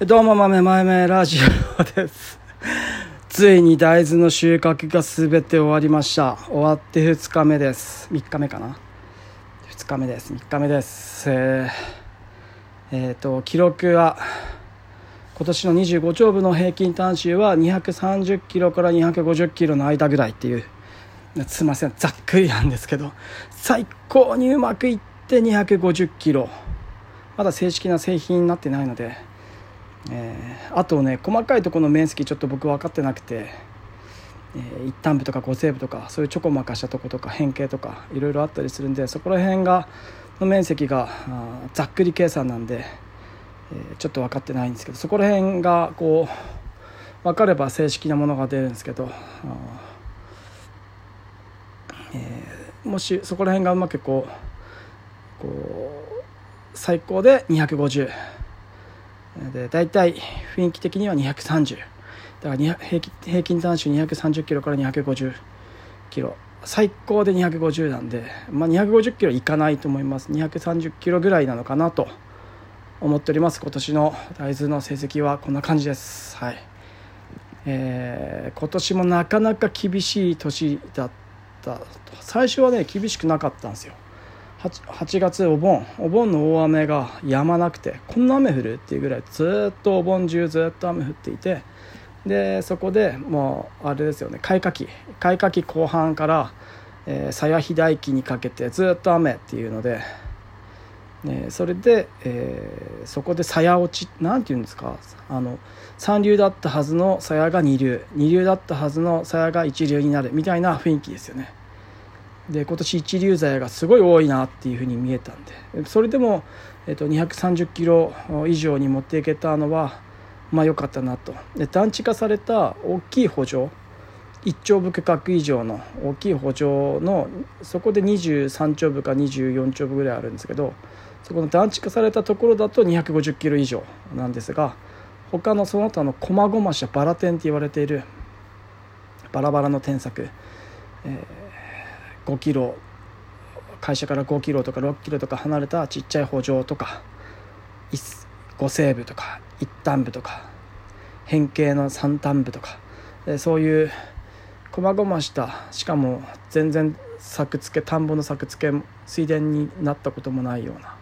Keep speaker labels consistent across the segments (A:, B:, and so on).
A: どうも豆豆ラジオです。ついに大豆の収穫が全て終わりました。終わって2日目です。3日目かな。2日目です。3日目です。えー、えーと記録は今年の25丁部の平均単周は230キロから250キロの間ぐらいっていう。すいません。ざっくりなんですけど最高にうまくいって250キロ。まだ正式な製品になってないので。えー、あとね細かいところの面積ちょっと僕分かってなくて、えー、一旦部とか五西部とかそういうちょこまかしたとことか変形とかいろいろあったりするんでそこら辺がの面積がざっくり計算なんで、えー、ちょっと分かってないんですけどそこら辺がこう分かれば正式なものが出るんですけど、えー、もしそこら辺がうまくこうこう最高で250。で大体雰囲気的には230だから平均単周230キロから250キロ。最高で250なんで、まあ、250キロいかないと思います。230キロぐらいなのかなと思っております。今年の大豆の成績はこんな感じです。はい。えー、今年もなかなか厳しい年だった最初はね厳しくなかったんですよ。8, 8月お盆。お盆の大雨が止まなくてこんな雨降るっていうぐらいずっとお盆中ずっと雨降っていてでそこでもうあれですよね開花期。開花期後半から鞘肥大期にかけてずっと雨っていうので、ね、それで、えー、そこで鞘落ちなんて言うんですかあの三流だったはずの鞘が二流。二流だったはずの鞘が一流になるみたいな雰囲気ですよね。で今年一流剤がすごい多いなっていうふうに見えたんで。それでも、えー、と230キロ以上に持っていけたのはまあ良かったなと。で団地化された大きい補助1丁部区画以上の大きい補助のそこで23丁部か24丁部ぐらいあるんですけどそこの団地化されたところだと250キロ以上なんですが他のその他の細々したバラ点って言われているバラバラの添削、えー5キロ会社から5キロとか6キロとか離れたちっちゃい補助とか5西部とか一端部とか変形の三端部とかそういう細々したしかも全然作付け田んぼの作付け水田になったこともないような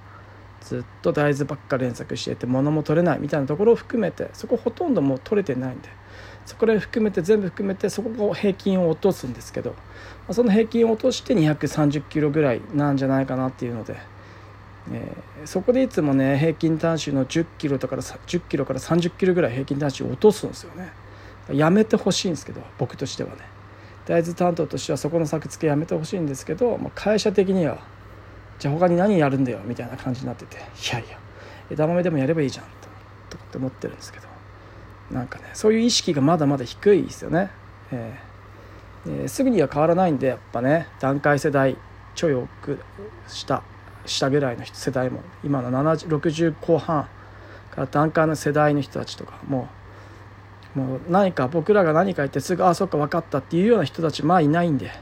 A: ずっと大豆ばっか連作してて物も取れないみたいなところを含めてそこほとんどもう取れてないんで。そこら辺含めて全部含めてそこが平均を落とすんですけどその平均を落として230キロぐらいなんじゃないかなっていうので、えー、そこでいつもね平均単周の10キロとか10キロから30キロぐらい平均単周を落とすんですよね。やめてほしいんですけど僕としてはね。大豆担当としてはそこの作付けやめてほしいんですけど、まあ、会社的にはじゃあ他に何やるんだよみたいな感じになってていやいや枝豆でもやればいいじゃんとと思ってるんですけどなんかねそういう意識がまだまだ低いですよね、えー、すぐには変わらないんでやっぱね段階世代ちょい奥下下ぐらいの世代も今の60後半から段階の世代の人たちとかももう何か僕らが何か言ってすぐ「ああそっか分かった」っていうような人たちまあいないんで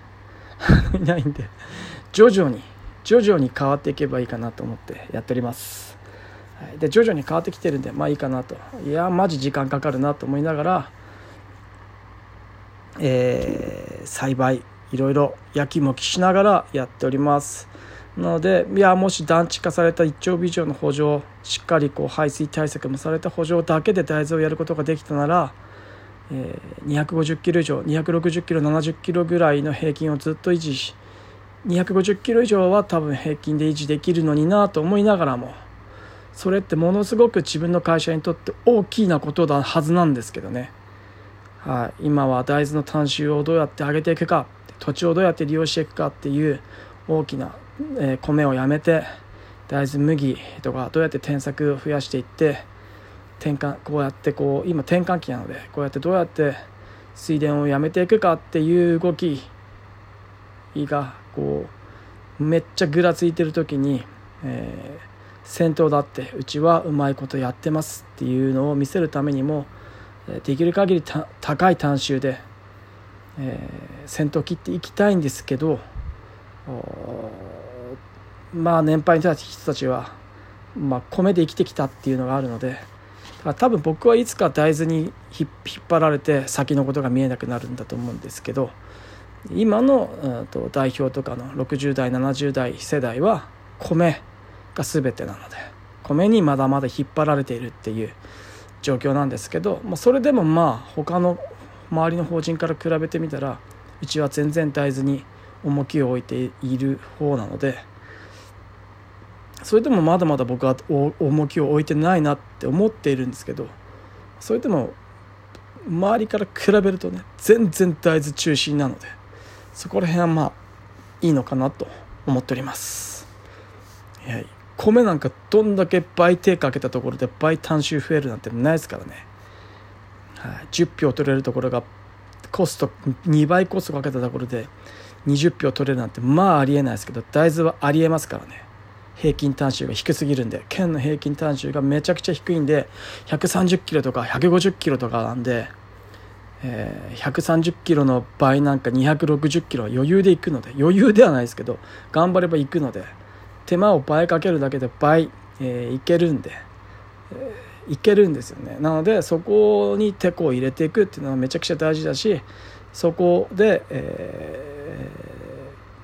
A: いないんで徐々に徐々に変わっていけばいいかなと思ってやっております。で徐々に変わってきてるんでまあいいかなと。いやマジ時間かかるなと思いながら、えー、栽培いろいろ焼きもきしながらやっております。なのでいやもし団地化された一丁以上の補助しっかりこう排水対策もされた補助だけで大豆をやることができたなら、えー、250キロ以上260キロ70キロぐらいの平均をずっと維持し250キロ以上は多分平均で維持できるのになと思いながらもそれってものすごく自分の会社にとって大きなことだはずなんですけどね、はい、今は大豆の単収をどうやって上げていくか土地をどうやって利用していくかっていう大きな、えー、米をやめて大豆麦とかどうやって添削を増やしていって転換こうやってこう今転換期なのでこうやってどうやって水田をやめていくかっていう動きがこうめっちゃぐらついてる時に、えー先頭だってうちはうまいことやってますっていうのを見せるためにもできる限り高い単収で、えー、先頭切っていきたいんですけどまあ年配の人たちは、まあ、米で生きてきたっていうのがあるので多分僕はいつか大豆に引っ張られて先のことが見えなくなるんだと思うんですけど今のと代表とかの60代70代世代は米が全てなので米にまだまだ引っ張られているっていう状況なんですけど、まあ、それでもまあ他の周りの法人から比べてみたらうちは全然大豆に重きを置いている方なのでそれでもまだまだ僕は重きを置いてないなって思っているんですけどそれでも周りから比べるとね全然大豆中心なのでそこら辺はまあいいのかなと思っております。はい。米なんかどんだけ倍手かけたところで倍単収増えるなんてないですからね、はい、10票取れるところがコスト2倍コストかけたところで20票取れるなんてまあありえないですけど大豆はありえますからね。平均単収が低すぎるんで県の平均単収がめちゃくちゃ低いんで130キロとか150キロとかなんで、えー、130キロの場合なんか260キロは余裕で行くので余裕ではないですけど頑張れば行くので手間を倍かけるだけで倍、えー、いけるんで、えー、いけるんですよね。なのでそこにテコを入れていくっていうのはめちゃくちゃ大事だしそこで、えー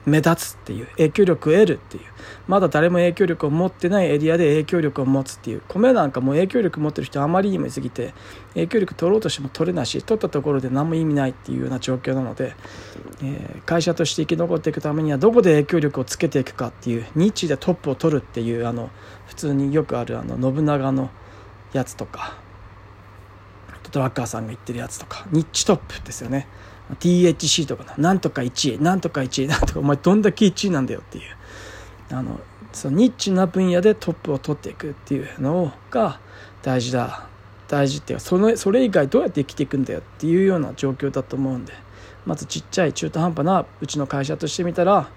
A: 目立つっていう影響力を得るっていう。まだ誰も影響力を持ってないエリアで影響力を持つっていう。米なんかも影響力持ってる人あまりにもいすぎて影響力取ろうとしても取れないし取ったところで何も意味ないっていうような状況なので、えー、会社として生き残っていくためにはどこで影響力をつけていくかっていうニッチでトップを取るっていうあの普通によくあるあの信長のやつとかドラッカーさんが言ってるやつとかニッチトップですよね。THC とかな。なんとか1位なんとか1位なんとかお前どんだけ1位なんだよっていう。あのそのニッチな分野でトップを取っていくっていうのが大事だ。大事っていうかそのそれ以外どうやって生きていくんだよっていうような状況だと思うんで。まずちっちゃい中途半端なうちの会社としてみたら、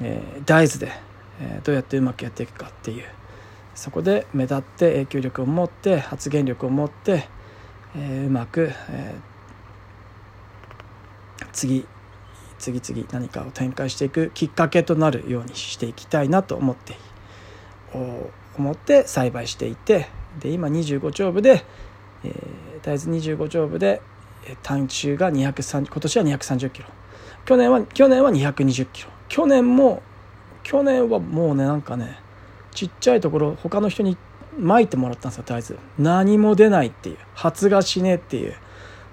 A: えー、大豆で、えー、どうやってうまくやっていくかっていう。そこで目立って影響力を持って発言力を持って、えー、うまく、えー、次次々何かを展開していくきっかけとなるようにしていきたいなと思って思って栽培していてで今25丁部で、えー、大豆25丁部で単収が230今年は230キロ。去年は去年は220キロ。去年も去年はもうねなんかねちっちゃいところ他の人にまいてもらったんですよ大豆。何も出ないっていう。発芽しねえっていう。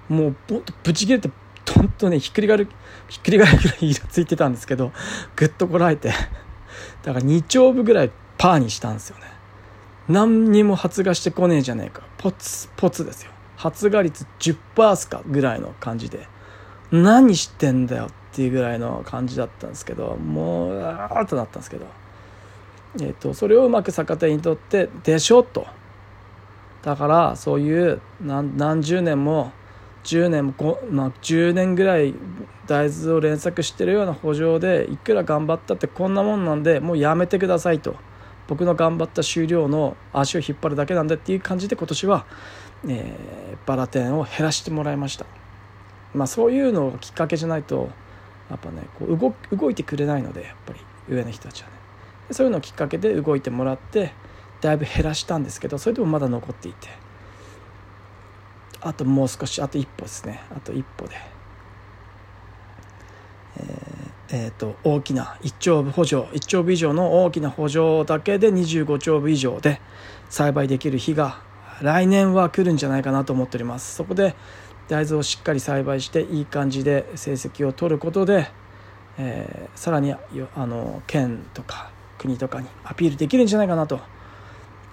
A: もうぶち切れて本当ねひっくり返るひっくり返るぐらい色ついてたんですけどぐっとこらえてだから2丁分ぐらいパーにしたんですよね。何にも発芽してこねえじゃねえか。ポツポツですよ。発芽率10%っすかぐらいの感じで。何してんだよっていうぐらいの感じだったんですけどもうあーっとなったんですけど。えっ、ー、とそれをうまく逆手にとってでしょと。だからそういう何何十年も10年も、まあ、10年ぐらい大豆を連作してるような補助でいくら頑張ったってこんなもんなんでもうやめてくださいと。僕の頑張った終了の足を引っ張るだけなんだっていう感じで今年は、えー、バラ店を減らしてもらいました、まあ、そういうのがきっかけじゃないとやっぱねこう動動いてくれないのでやっぱり上の人たちはね。そういうのをきっかけで動いてもらってだいぶ減らしたんですけどそれでもまだ残っていて。あともう少しあと一歩ですね。あと一歩で。えー、えー、と大きな1丁部補助1丁部以上の大きな補助だけで25丁部以上で栽培できる日が来年は来るんじゃないかなと思っております。そこで大豆をしっかり栽培していい感じで成績を取ることで、えー、さらにあの県とか国とかにアピールできるんじゃないかなと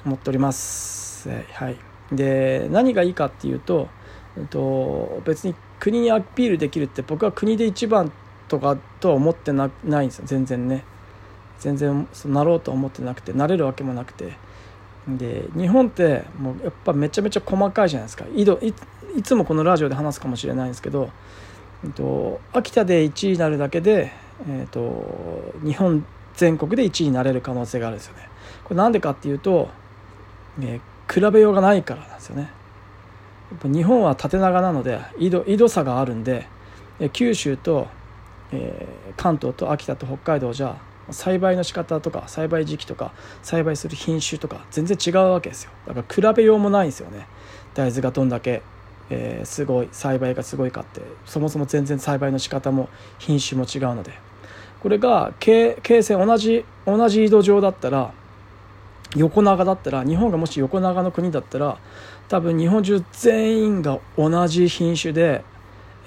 A: 思っております、はい。で何がいいかっていうと、えっと、別に国にアピールできるって僕は国で一番とかとは思ってなないんですよ。全然ね。全然そなろうとは思ってなくてなれるわけもなくて。で日本ってもうやっぱめちゃめちゃ細かいじゃないですか。いどいいつもこのラジオで話すかもしれないんですけど、えっと、秋田で1位になるだけで、えっと、日本全国で1位になれる可能性があるんですよね。これなんでかっていうと、えー比べようがないからなんですよね。やっぱ日本は縦長なので緯度緯度差があるんで九州と、えー、関東と秋田と北海道じゃ栽培の仕方とか栽培時期とか栽培する品種とか全然違うわけですよ。だから比べようもないんですよね。大豆がどんだけ、えー、すごい栽培がすごいかってそもそも全然栽培の仕方も品種も違うので。これが形成同じ同じ井戸上だったら横長だったら日本がもし横長の国だったら多分日本中全員が同じ品種で、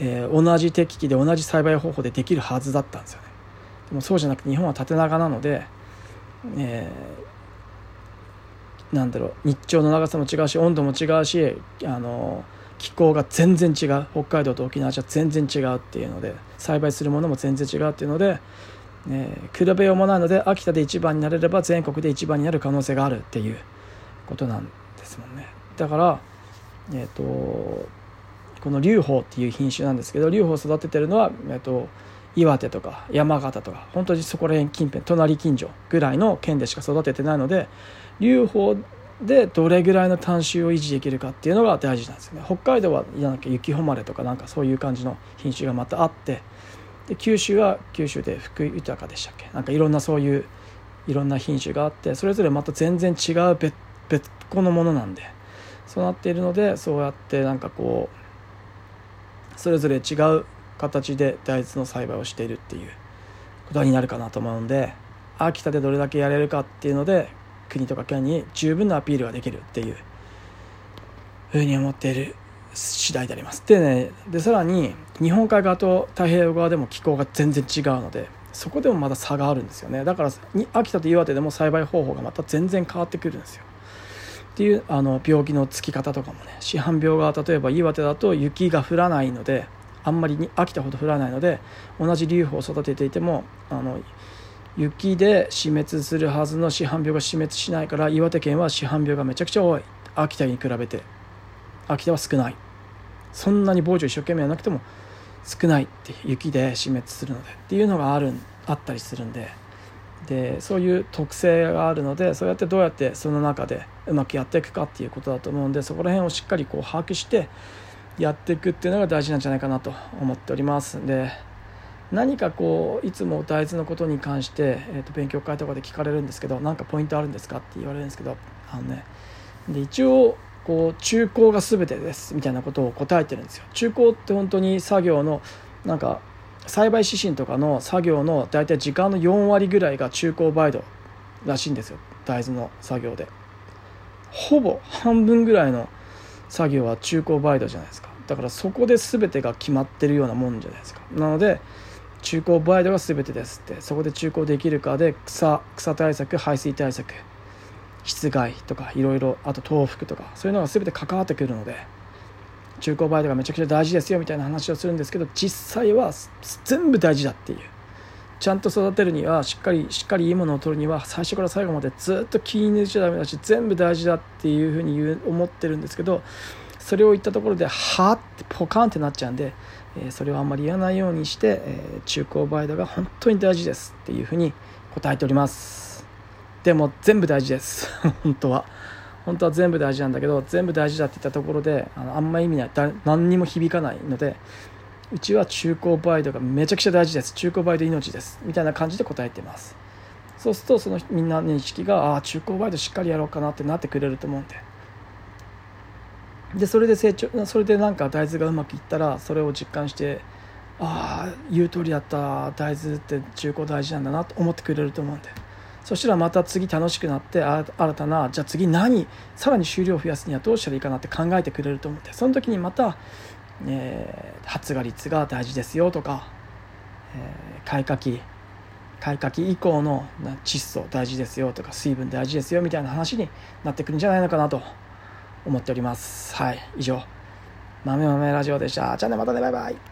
A: えー、同じ適期で同じ栽培方法でできるはずだったんですよね。でもそうじゃなくて日本は縦長なので、えー、なんだろう日照の長さも違うし温度も違うしあの気候が全然違う。北海道と沖縄じゃ全然違うっていうので栽培するものも全然違うっていうので、えー、比べようもないので秋田で一番になれれば全国で一番になる可能性があるっていうことなんですもんね。だからえっ、ー、とこの龍鳳っていう品種なんですけど龍鳳を育ててるのは、えーと岩手とか山形とか本当にそこら辺近辺隣近所ぐらいの県でしか育ててないので流法でどれぐらいの単種を維持できるかっていうのが大事なんですよね。北海道はなんか雪誉れとかなんかそういう感じの品種がまたあってで九州は九州で福井豊でしたっけ？なんかいろんなそういういろんな品種があってそれぞれまた全然違う別別個のものなんでそうなっているのでそうやってなんかこうそれぞれ違う形で大豆の栽培をしているっていうことになるかなと思うんで秋田でどれだけやれるかっていうので国とか県に十分なアピールができるっていうふうに思っている次第であります。でねでさらに日本海側と太平洋側でも気候が全然違うのでそこでもまだ差があるんですよねだから秋田と岩手でも栽培方法がまた全然変わってくるんですよ。っていうあの病気のつき方とかもね市販病が例えば岩手だと雪が降らないのであんまりに飽きたほど降らないので同じ流布を育てていてもあの雪で死滅するはずの市販病が死滅しないから岩手県は市販病がめちゃくちゃ多い秋田に比べて秋田は少ないそんなに防除一生懸命はなくても少ないって雪で死滅するのでっていうのがあるあったりするんで。でそういう特性があるのでそうやってどうやってその中でうまくやっていくかっていうことだと思うんでそこら辺をしっかりこう把握してやっていくっていうのが大事なんじゃないかなと思っておりますで。何かこういつも大豆のことに関して、えー、と勉強会とかで聞かれるんですけど何かポイントあるんですかって言われるんですけどあのね。で一応こう中高が全てですみたいなことを答えてるんですよ。中高って本当に作業のなんか栽培指針とかの作業の大体時間の4割ぐらいが中高バイドらしいんですよ。大豆の作業で。ほぼ半分ぐらいの作業は中高バイドじゃないですか。だからそこで全てが決まってるようなもんじゃないですか。なので中高バイドが全てですってそこで中高できるかで草草対策排水対策室外とかいろいろあと東福とかそういうのが全て関わってくるので中高バイトがめちゃくちゃ大事ですよみたいな話をするんですけど実際は全部大事だっていう。ちゃんと育てるにはしっかりしっかりいいものを取るには最初から最後までずっと気に抜いちゃダメだし全部大事だっていうふうに言う思ってるんですけどそれを言ったところではってポカンってなっちゃうんで、え、それをあんまり言わないようにして、え、中高バイトが本当に大事ですっていうふうに答えております。でも全部大事です。本当は。本当は全部大事なんだけど全部大事だって言ったところであのあんま意味ない。何にも響かないのでうちは中高バイトがめちゃくちゃ大事です。中高バイト命です。みたいな感じで答えてます。そうするとそのみんなの意識がああ中高バイトしっかりやろうかなってなってくれると思うんで。でそれで成長それでなんか大豆がうまくいったらそれを実感してああ言う通りだった。大豆って中高大事なんだなと思ってくれると思うんで。そしたらまた次楽しくなって新たなじゃあ次何さらに収量を増やすにはどうしたらいいかなって考えてくれると思うんでその時にまたえー、発芽率が大事ですよとか、えー、開花期開花期以降の窒素大事ですよとか水分大事ですよみたいな話になってくるんじゃないのかなと思っております。はい以上。豆豆ラジオでした。じゃあねまたねバイバイ。